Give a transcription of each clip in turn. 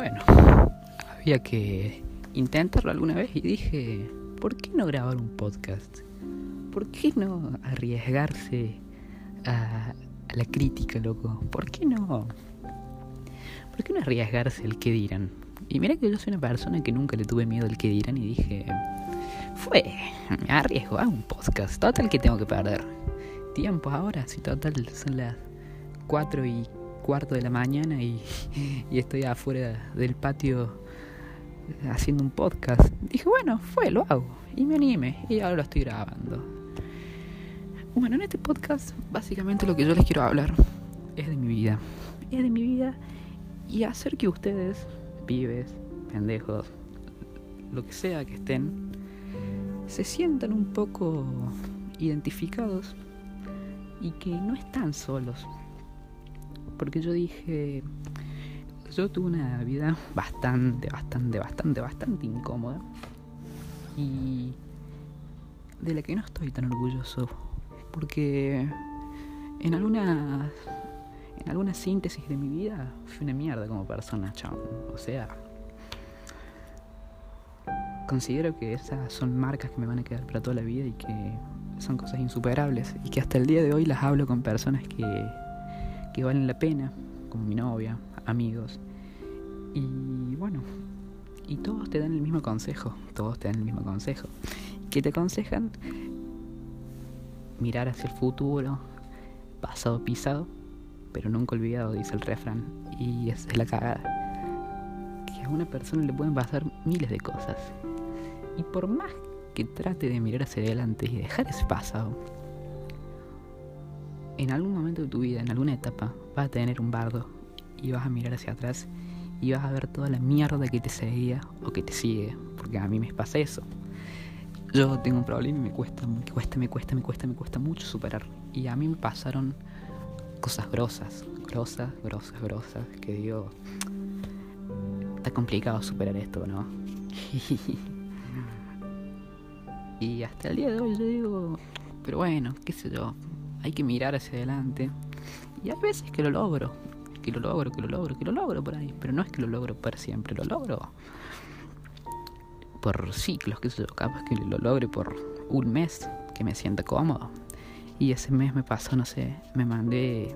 bueno, había que intentarlo alguna vez y dije, ¿por qué no grabar un podcast? ¿Por qué no arriesgarse a, la crítica, loco? ¿Por qué no? ¿Por qué no arriesgarse al que dirán? Y mira que yo soy una persona que nunca le tuve miedo al que dirán y dije, fue, arriesgo a un podcast, total que tengo que perder. Tiempo ahora, si total son las 4 y cuarto de la mañana y, y estoy afuera del patio haciendo un podcast. Dije, bueno, fue, lo hago. Y me animé y ahora lo estoy grabando. Bueno, en este podcast básicamente lo que yo les quiero hablar es de mi vida. Es de mi vida y hacer que ustedes, pibes, pendejos, lo que sea que estén, se sientan un poco identificados y que no están solos. Porque yo dije, yo tuve una vida bastante, bastante, bastante, bastante incómoda. Y de la que no estoy tan orgulloso. Porque en algunas en alguna síntesis de mi vida fui una mierda como persona, chao. O sea, considero que esas son marcas que me van a quedar para toda la vida y que son cosas insuperables y que hasta el día de hoy las hablo con personas que, que valen la pena, como mi novia, amigos. Y bueno, y todos te dan el mismo consejo, todos te dan el mismo consejo. Que te aconsejan mirar hacia el futuro, pasado pisado, pero nunca olvidado, dice el refrán. Y esa es la cagada. Que a una persona le pueden pasar miles de cosas. Y por más que trate de mirar hacia adelante y dejar ese pasado, en algún momento de tu vida, en alguna etapa, vas a tener un bardo y vas a mirar hacia atrás y vas a ver toda la mierda que te seguía o que te sigue, porque a mí me pasa eso. Yo tengo un problema y me cuesta, me cuesta, me cuesta, me cuesta, me cuesta mucho superar. Y a mí me pasaron cosas grosas, grosas, grosas, grosas, que digo, está complicado superar esto, ¿no? y hasta el día de hoy yo digo, pero bueno, qué sé yo, hay que mirar hacia adelante. Y hay veces que lo logro, que lo logro, que lo logro, que lo logro por ahí. Pero no es que lo logro para siempre, lo logro por ciclos, que sé yo, capaz que lo logre por un mes, que me sienta cómodo. Y ese mes me pasó, no sé, me mandé.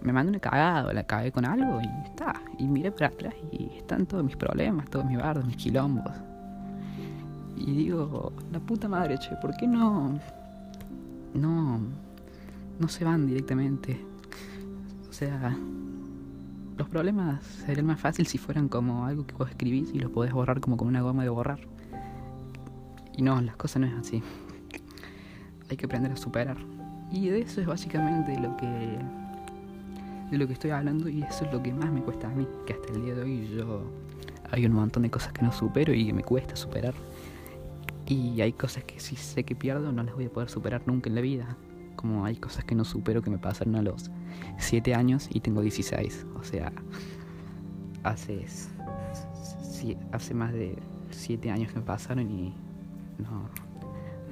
Me mandé una cagada, la cagué con algo y está. Y miré para atrás y están todos mis problemas, todos mis bardos, mis quilombos. Y digo, la puta madre, che, ¿por qué no. No no se van directamente. O sea, los problemas serían más fácil si fueran como algo que vos escribís y los podés borrar como con una goma de borrar. Y no, las cosas no es así. Hay que aprender a superar. Y de eso es básicamente lo que de lo que estoy hablando y eso es lo que más me cuesta a mí, que hasta el día de hoy yo hay un montón de cosas que no supero y que me cuesta superar. Y hay cosas que si sé que pierdo no las voy a poder superar nunca en la vida como hay cosas que no supero que me pasaron a los 7 años y tengo 16. O sea, hace, hace más de 7 años que me pasaron y no,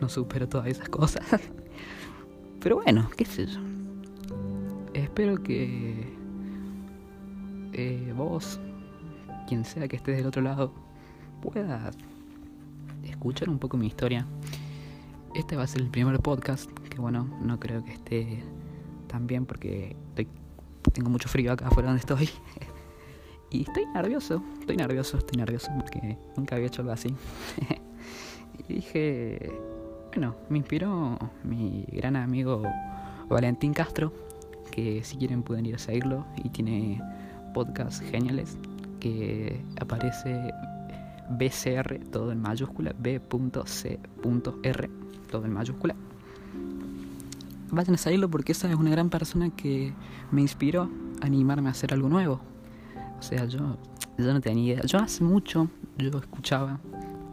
no supero todas esas cosas. Pero bueno, qué sé yo. Espero que eh, vos, quien sea que estés del otro lado, pueda escuchar un poco mi historia. Este va a ser el primer podcast bueno, no creo que esté tan bien porque tengo mucho frío acá afuera donde estoy. y estoy nervioso, estoy nervioso, estoy nervioso porque nunca había hecho algo así. y dije, bueno, me inspiró mi gran amigo Valentín Castro, que si quieren pueden ir a seguirlo y tiene podcasts geniales que aparece BCR, todo en mayúscula, B.C.R, todo en mayúscula vayan a salirlo porque esa es una gran persona que me inspiró a animarme a hacer algo nuevo. O sea, yo, yo no tenía idea. Yo hace mucho, yo escuchaba,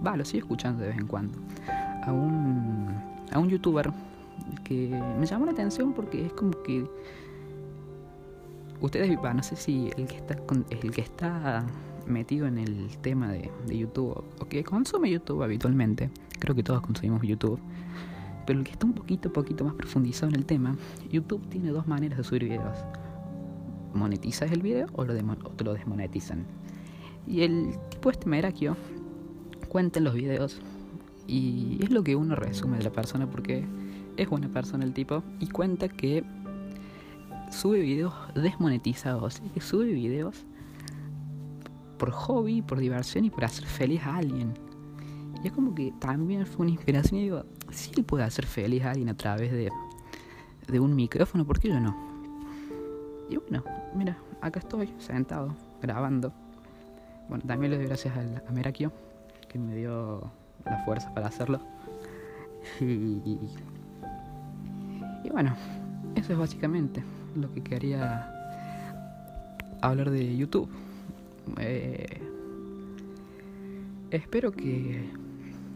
va, lo sigo escuchando de vez en cuando, a un, a un youtuber que me llamó la atención porque es como que ustedes, no sé si el que está el que está metido en el tema de, de YouTube o que consume YouTube habitualmente, creo que todos consumimos YouTube pero el que está un poquito, poquito más profundizado en el tema, YouTube tiene dos maneras de subir videos. Monetizas el video o, lo te lo desmonetizan. Y el tipo este Merakio cuenta en los videos y es lo que uno resume de la persona porque es buena persona el tipo y cuenta que sube videos desmonetizados, que sube videos por hobby, por diversión y por hacer feliz a alguien. Y es como que también fue una inspiración y digo, si él puede hacer feliz a alguien a través de, de un micrófono, ¿por qué yo no? Y bueno, mira, acá estoy sentado, grabando. Bueno, también le doy gracias a Merakio, que me dio la fuerza para hacerlo. Y, y bueno, eso es básicamente lo que quería hablar de YouTube. Eh, espero que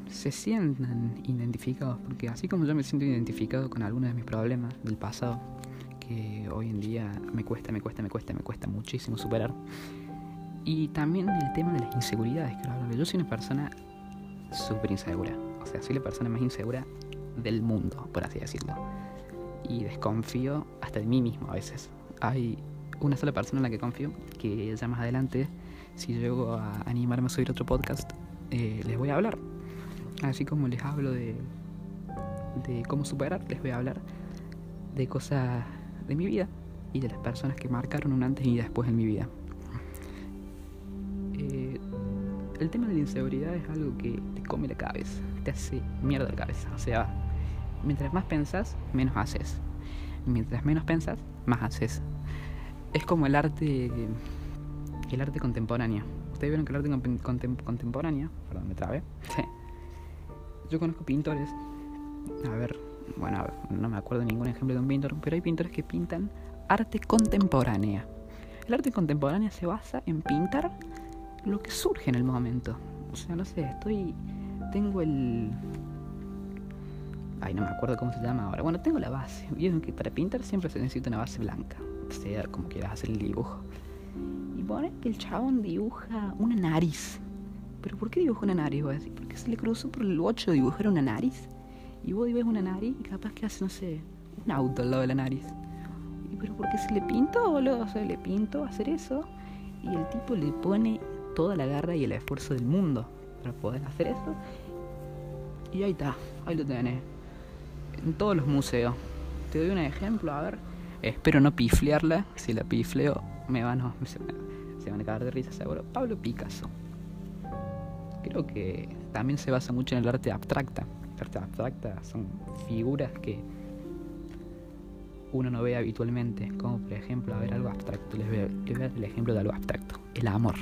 se sientan identificados, porque así como yo me siento identificado con algunos de mis problemas del pasado, que hoy en día me cuesta, me cuesta, me cuesta, me cuesta muchísimo superar. Y también el tema de las inseguridades, claro. Yo soy una persona súper insegura. O sea, soy la persona más insegura del mundo, por así decirlo. Y desconfío hasta de mí mismo a veces. Hay una sola persona en la que confío, que ya más adelante, si llego a animarme a subir otro podcast, eh, les voy a hablar. Así como les hablo de, cómo superar, les voy a hablar de cosas de mi vida y de las personas que marcaron un antes y después en mi vida. Eh, el tema de la inseguridad es algo que te come la cabeza, te hace mierda la cabeza. O sea, mientras más pensas, menos haces. Mientras menos pensas, más haces. Es como el arte, el arte contemporáneo. Ustedes vieron que el arte contemporáneo, perdón, me trabé. Yo conozco pintores. A ver, bueno, no me acuerdo ningún ejemplo de un pintor, pero hay pintores que pintan arte contemporánea. El arte contemporánea se basa en pintar lo que surge en el momento. O sea, no sé, estoy. Tengo el. Ay, no me acuerdo cómo se llama ahora. Bueno, tengo la base. Vieron que para pintar siempre se necesita una base blanca. Sea como quieras hacer el dibujo. Y pone que el chabón dibuja una nariz. ¿Pero por qué dibuja una nariz? Voy a decir, porque se le cruzó por el bocho dibujar una nariz. Y vos ves una nariz y capaz que hace, no sé, un auto al lado de la nariz. Y, pero porque se le pintó, boludo. O sea, le pinto hacer eso. Y el tipo le pone toda la garra y el esfuerzo del mundo para poder hacer eso. Y ahí está, ahí lo tenés. En todos los museos. Te doy un ejemplo, a ver. Espero no piflearla. Si la pifleo, me van a, se, van a caer de risa seguro. Pablo Picasso. Creo que también se basa mucho en el arte abstracta. El arte abstracta son figuras que uno no ve habitualmente, como por ejemplo, a ver algo abstracto, les voy, a, les voy a dar el ejemplo de algo abstracto, el amor.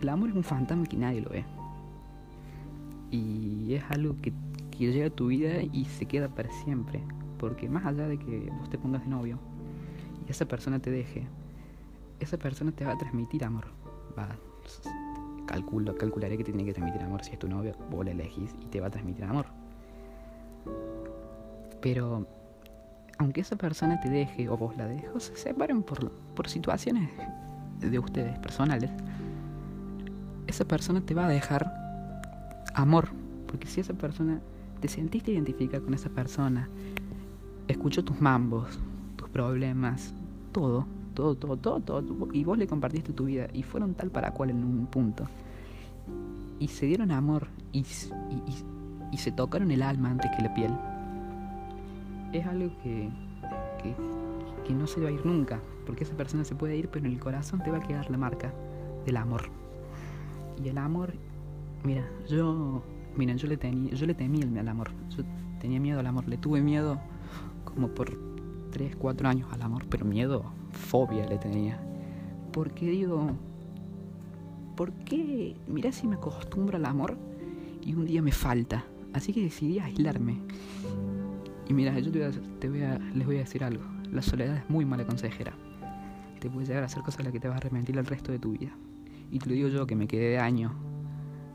El amor es un fantasma que nadie lo ve. Y es algo que, que llega a tu vida y se queda para siempre. Porque más allá de que vos te pongas de novio y esa persona te deje, esa persona te va a transmitir amor. Va, calculo, calcularé que te tiene que transmitir amor si es tu novio, vos la elegís y te va a transmitir amor. Pero aunque esa persona te deje o vos la dejes, se separen por, por situaciones de ustedes personales, esa persona te va a dejar amor. Porque si esa persona te sentiste identificada con esa persona, escuchó tus mambos, tus problemas, todo, todo, todo, todo, todo, y vos le compartiste tu vida y fueron tal para cual en un punto. Y se dieron amor y, y, y, se tocaron el alma antes que la piel. Es algo que, que, no se va a ir nunca, porque esa persona se puede ir, pero en el corazón te va a quedar la marca del amor. Y el amor, mira, yo, miren, yo le tenía, yo le temía al amor. Yo tenía miedo al amor, le tuve miedo como por 3, 4 años al amor, pero miedo, fobia le tenía. Porque digo, ¿por qué? Mira si me acostumbro al amor y un día me falta. Así que decidí aislarme. Y mira, yo te voy a, les voy a decir algo. La soledad es muy mala consejera. Te puede llegar a hacer cosas a las que te vas a arrepentir el resto de tu vida. Y te lo digo yo que me quedé de año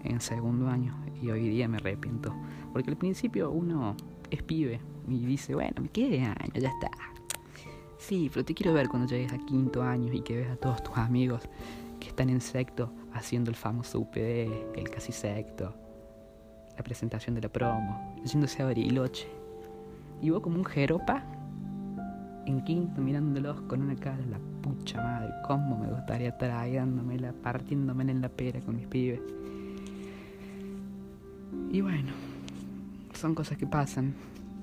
en segundo año y hoy día me arrepiento. Porque al principio uno es pibe y dice, bueno, me quedé de año, ya está. Sí, pero te quiero ver cuando llegues a quinto año y que ves a todos tus amigos que están en secto haciendo el famoso UPD, el casi secto, la presentación de la promo, yéndose a Bariloche. Y vos como un jeropa, en quinto mirándolos con una cara de la pucha madre, cómo me gustaría estar ahí dándomela, partiéndome en la pera con mis pibes. Y bueno, son cosas que pasan,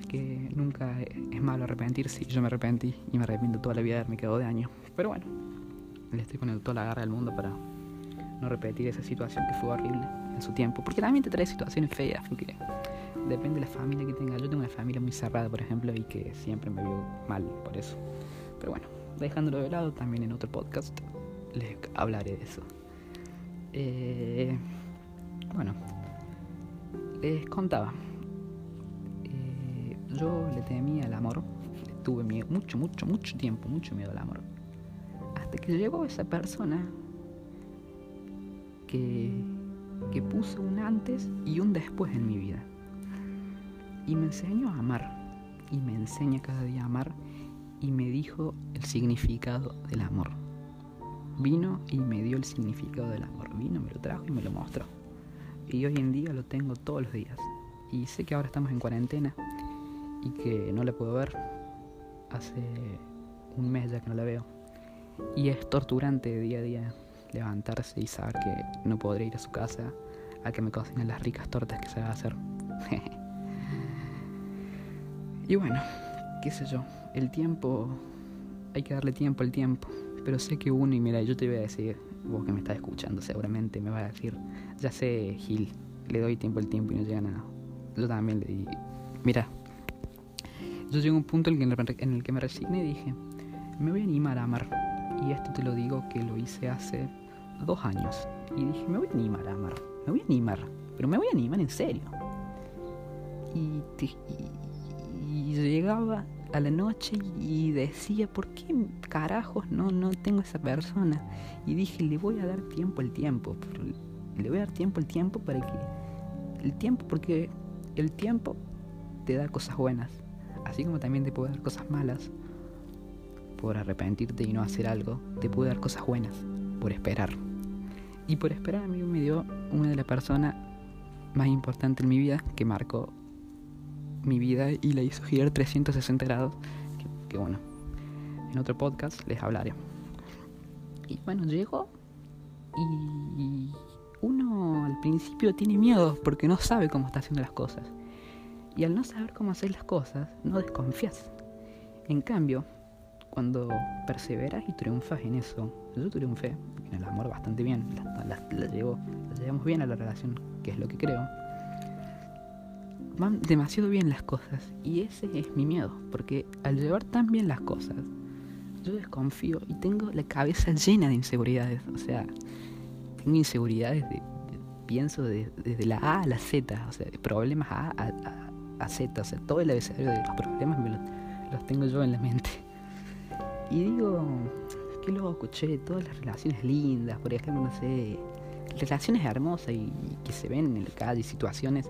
que nunca es malo arrepentirse. Yo me arrepentí y me arrepiento toda la vida de haberme quedado de año. Pero bueno, le estoy poniendo toda la garra del mundo para no repetir esa situación que fue horrible en su tiempo. Porque también te trae situaciones feas, porque depende de la familia que tenga. Yo tengo una familia muy cerrada, por ejemplo, y que siempre me vio mal por eso. Pero bueno, dejándolo de lado, también en otro podcast les hablaré de eso. Eh, bueno, les contaba. Eh, yo le temía al amor. Tuve miedo, mucho, mucho, mucho tiempo, mucho miedo al amor. Hasta que llegó esa persona que, puso un antes y un después en mi vida y me enseñó a amar. Y me enseña cada día a amar y me dijo el significado del amor. Vino y me dio el significado del amor. Vino, me lo trajo y me lo mostró. Y hoy en día lo tengo todos los días. Y sé que ahora estamos en cuarentena y que no la puedo ver. Hace un mes ya que no la veo. Y es torturante día a día levantarse y saber que no podré ir a su casa a que me cocinen las ricas tortas que a hacer. Y bueno, qué sé yo, el tiempo, hay que darle tiempo al tiempo. Pero sé que uno, y mira, yo te voy a decir, vos que me estás escuchando seguramente me vas a decir, ya sé, Gil, le doy tiempo al tiempo y no llega nada. Yo también le di, mira, yo llegué a un punto en el que me resigné y dije, me voy a animar a amar. Y esto te lo digo que lo hice hace dos años. Y dije, me voy a animar amar, me voy a animar, pero me voy a animar en serio. Y, te, y llegaba a la noche y decía, ¿por qué carajos no, no tengo esa persona? Y dije, le voy a dar tiempo al tiempo, le voy a dar tiempo al tiempo para que... El tiempo, porque el tiempo te da cosas buenas, así como también te puede dar cosas malas. Por arrepentirte y no hacer algo, te puede dar cosas buenas, por esperar. Y por esperar a mí me dio una de las personas más importantes en mi vida que marcó mi vida y la hizo girar 360 grados. Que, bueno, en otro podcast les hablaré. Y bueno, llegó y uno al principio tiene miedo porque no sabe cómo está haciendo las cosas. Y al no saber cómo hacer las cosas, no desconfías. En cambio, cuando perseveras y triunfas en eso, yo triunfé en el amor bastante bien, la, la llevamos bien a la relación, que es lo que creo van demasiado bien las cosas. Y ese es mi miedo, porque al llevar tan bien las cosas, yo desconfío y tengo la cabeza llena de inseguridades. O sea, tengo inseguridades de, pienso desde la A a la Z, o sea, de problemas A a, Z, o sea, todo el abecedario de los problemas me los, tengo yo en la mente. Y digo, qué loco, che, todas las relaciones lindas, por ejemplo, no sé, relaciones hermosas y, que se ven en la calle, situaciones,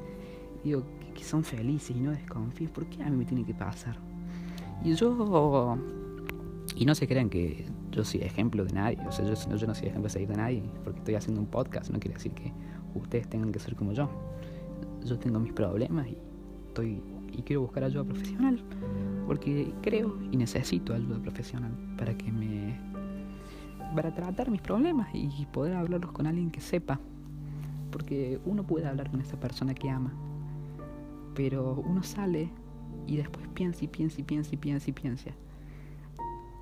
digo, que son felices y no desconfíes, ¿por qué a mí me tiene que pasar? Y yo, y no se crean que yo soy ejemplo de nadie, o sea, yo, no soy ejemplo de seguir de nadie, porque estoy haciendo un podcast, no quiere decir que ustedes tengan que ser como yo. Yo tengo mis problemas y estoy y quiero buscar ayuda profesional, porque creo y necesito ayuda profesional para que me para tratar mis problemas y poder hablarlos con alguien que sepa, porque uno puede hablar con esa persona que ama, pero uno sale y después piensa y piensa y piensa y piensa y piensa.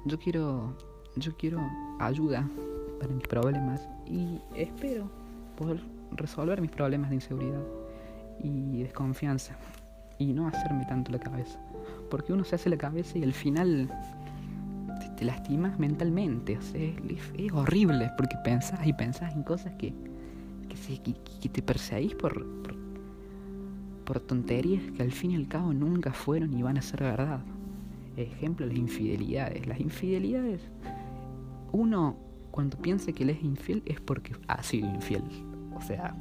Yo quiero, yo quiero ayuda para mis problemas y espero poder resolver mis problemas de inseguridad y desconfianza y no hacerme tanto la cabeza. Porque uno se hace la cabeza y al final te, lastimas mentalmente. O sea, es, horrible porque pensás y pensás en cosas que, que, te perseguís por por tonterías que al fin y al cabo nunca fueron y van a ser verdad. Ejemplo, las infidelidades. Las infidelidades, uno cuando piensa que él es infiel es porque ha sido infiel. O sea,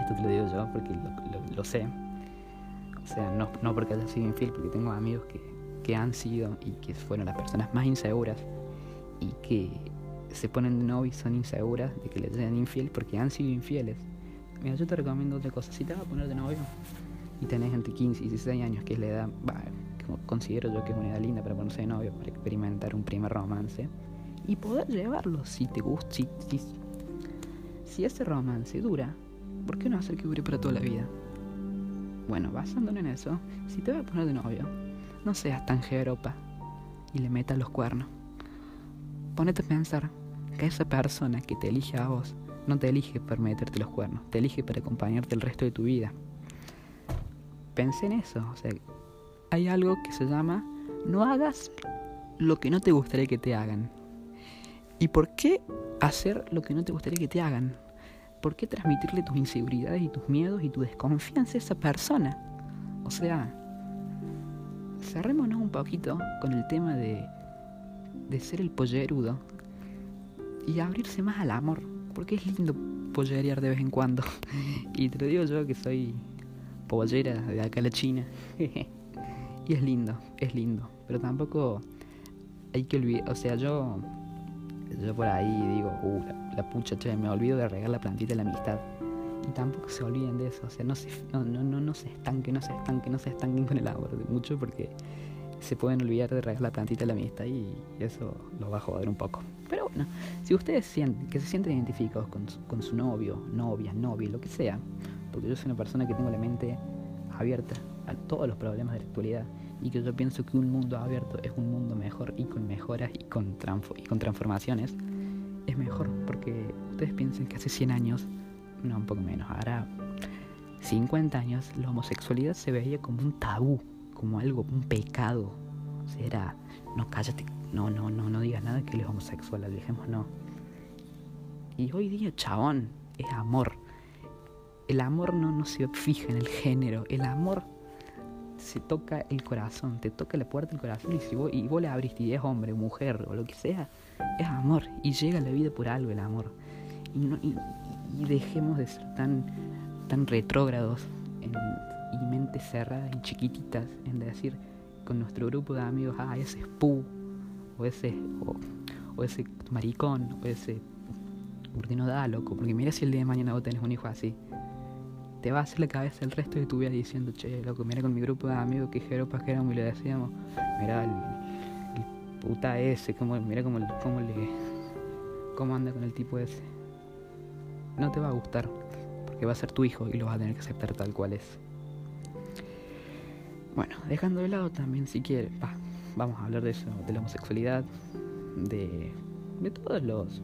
esto te lo digo yo porque lo, sé. O sea, no, no, porque haya sido infiel, porque tengo amigos que, que han sido y que fueron las personas más inseguras y que se ponen de novio y son inseguras de que les sean infiel porque han sido infieles. Mira, yo te recomiendo otra cosa. Si te vas a poner de novio y tenés entre 15 y 16 años, que es la edad considero yo que es una edad linda para ponerse de novio, para experimentar un primer romance y poder llevarlo si te gusta, si, si, ese romance dura, ¿por qué no hacer que dure para toda la vida? Bueno, basándonos en eso, si te vas a poner de novio, no seas tan jeropa y le metas los cuernos. Ponete a pensar que esa persona que te elige a vos no te elige para meterte los cuernos, te elige para acompañarte el resto de tu vida. Pensé en eso, o sea, hay algo que se llama no hagas lo que no te gustaría que te hagan. ¿Y por qué hacer lo que no te gustaría que te hagan? ¿Por qué transmitirle tus inseguridades y tus miedos y tu desconfianza a esa persona? O sea, cerrémonos un poquito con el tema de, de ser el pollerudo y abrirse más al amor, porque es lindo pollerear de vez en cuando. y te lo digo yo que soy pollera de acá a la China. y es lindo, es lindo, pero tampoco hay que olvidar, o sea, yo yo por ahí digo, uh, la, pucha, che, me olvido de regar la plantita de la amistad. Y tampoco se olviden de eso, o sea, no se, no, no, no, no se estanquen, no se estanquen, no se estanquen con el de mucho porque se pueden olvidar de regar la plantita de la amistad y eso los va a joder un poco. Pero bueno, si ustedes sienten que se sienten identificados con su, con su novio, novia, novia, lo que sea, porque yo soy una persona que tengo la mente abierta a todos los problemas de la actualidad y que yo pienso que un mundo abierto es un mundo mejor y con mejoras y con, y con transformaciones, es mejor porque ustedes piensen que hace 100 años, no un poco menos, ahora 50 años, la homosexualidad se veía como un tabú, como algo, un pecado. O sea, era, no cállate, no, no, no, no digas nada que él es homosexual, dejemos no. Y hoy día, chabón, es amor. El amor no, no se fija en el género, el amor se toca el corazón, te toca la puerta del corazón y, si vos, y vos le abriste y es hombre, mujer o lo que sea, es amor. Y llega a la vida por algo el amor. Y, dejemos de ser tan, tan retrógrados y mentes cerradas y chiquititas en decir con nuestro grupo de amigos, ah, ese es pu, o ese, o, ese maricón, o ese, porque no da, loco, porque mira si el día de mañana vos tenés un hijo así te va a hacer la cabeza el resto de tu vida diciendo, che, loco, mira con mi grupo de amigos que jeropas que éramos y le decíamos, mira el, puta ese, como, mira cómo, cómo le cómo anda con el tipo ese. No te va a gustar, porque va a ser tu hijo y lo vas a tener que aceptar tal cual es. Bueno, dejando de lado también si quieres, vamos a hablar de eso, de la homosexualidad, de, de todos los,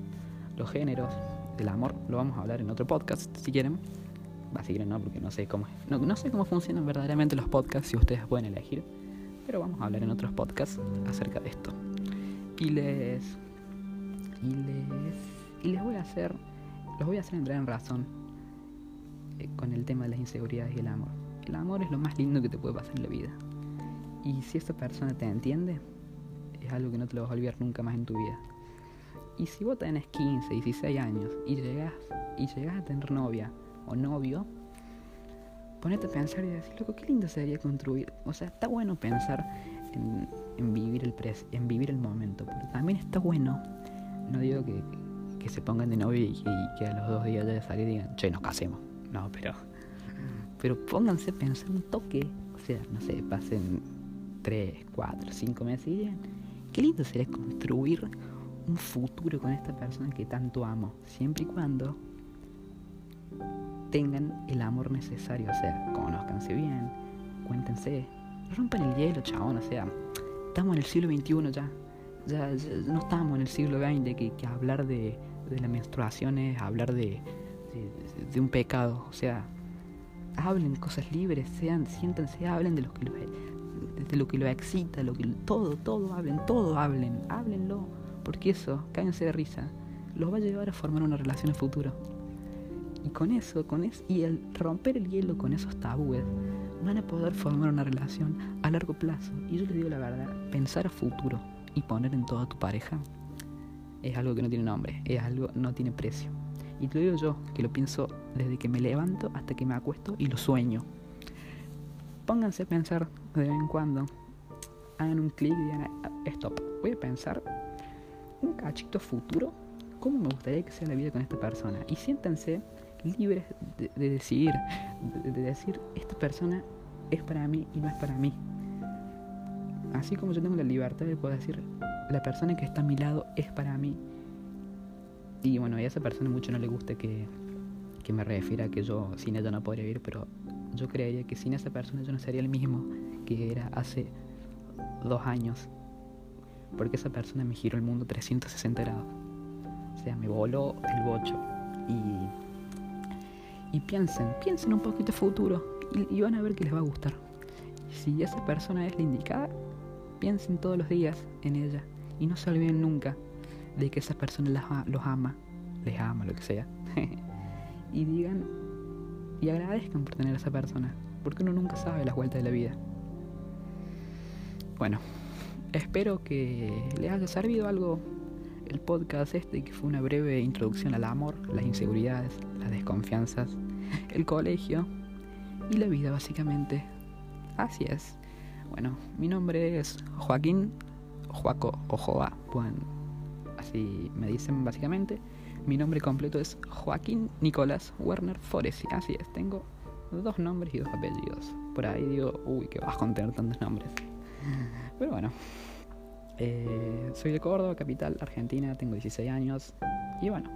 los géneros, del amor, lo vamos a hablar en otro podcast si quieren seguir no, porque no sé cómo no, no, sé cómo funcionan verdaderamente los podcasts si ustedes pueden elegir, pero vamos a hablar en otros podcasts acerca de esto. Y les y les y les voy a hacer los voy a hacer entrar en razón eh, con el tema de las inseguridades y el amor. El amor es lo más lindo que te puede pasar en la vida. Y si esa persona te entiende, es algo que no te lo vas a olvidar nunca más en tu vida. Y si vos tenés 15, 16 años y llegas y llegas a tener novia o novio, ponete a pensar y decir, loco, qué lindo sería construir. O sea, está bueno pensar en, vivir el pres en vivir el momento, pero también está bueno, no digo que, que se pongan de novio y, que a los dos días ya de salir digan, che, nos casemos. No, pero, pero pónganse a pensar un toque, o sea, no sé, pasen tres, cuatro, cinco meses y digan, qué lindo sería construir un futuro con esta persona que tanto amo, siempre y cuando tengan el amor necesario, o sea, conozcanse bien, cuéntense, rompan el hielo, chabón, o sea, estamos en el siglo XXI ya, ya, no estamos en el siglo XX que, hablar de, de, la hablar de, un pecado, o sea, hablen cosas libres, sean, siéntense, hablen de lo que lo, de lo que lo excita, lo que todo, todo hablen, todo hablen, háblenlo, porque eso, cállense de risa, los va a llevar a formar una relación en futuro. Y con eso, con eso, y el romper el hielo con esos tabúes, van a poder formar una relación a largo plazo. Y yo les digo la verdad, pensar a futuro y poner en toda tu pareja es algo que no tiene nombre, es algo no tiene precio. Y te lo digo yo, que lo pienso desde que me levanto hasta que me acuesto y lo sueño. Pónganse a pensar de vez en cuando, hagan un clic y digan, stop, voy a pensar un cachito futuro, cómo me gustaría que sea la vida con esta persona. Y siéntanse libres de, decidir, de, decir, esta persona es para mí y no es para mí. Así como yo tengo la libertad de poder decir, la persona que está a mi lado es para mí. Y bueno, a esa persona mucho no le gusta que, que me refiera que yo sin ella no podría vivir, pero yo creería que sin esa persona yo no sería el mismo que era hace dos años. Porque esa persona me giró el mundo 360 grados. O sea, me voló el bocho. Y, y piensen, piensen un poquito futuro y, y van a ver que les va a gustar. Si esa persona es la indicada, piensen todos los días en ella y no se olviden nunca de que esa persona los ama, les ama, lo que sea. y digan y agradezcan por tener a esa persona, porque uno nunca sabe las vueltas de la vida. Bueno, espero que les haya servido algo el podcast este, que fue una breve introducción al amor, las inseguridades, desconfianzas, el colegio y la vida básicamente. Así es. Bueno, mi nombre es Joaquín, Joaco o Joa, así me dicen básicamente. Mi nombre completo es Joaquín Nicolás Werner Foresi. Así es, tengo dos nombres y dos apellidos. Por ahí digo, uy, que vas a tantos nombres. Pero bueno, eh, soy de Córdoba, capital, Argentina, tengo 16 años. Y bueno,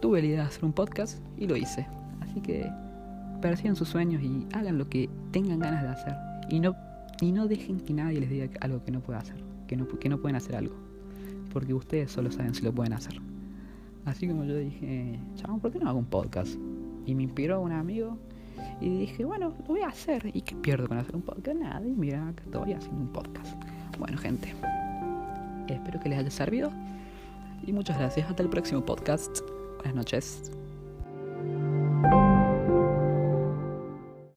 tuve la idea de hacer un podcast y lo hice. Así que persigan sus sueños y hagan lo que tengan ganas de hacer. Y no, y no dejen que nadie les diga algo que no pueda hacer, que no, que no pueden hacer algo. Porque ustedes solo saben si lo pueden hacer. Así como yo dije, chabón, ¿por qué no hago un podcast? Y me inspiró un amigo y dije, bueno, lo voy a hacer. ¿Y qué pierdo con hacer un podcast? Nada, y mira, que estoy haciendo un podcast. Bueno, gente, espero que les haya servido. Y muchas gracias. Hasta el próximo podcast. Buenas noches.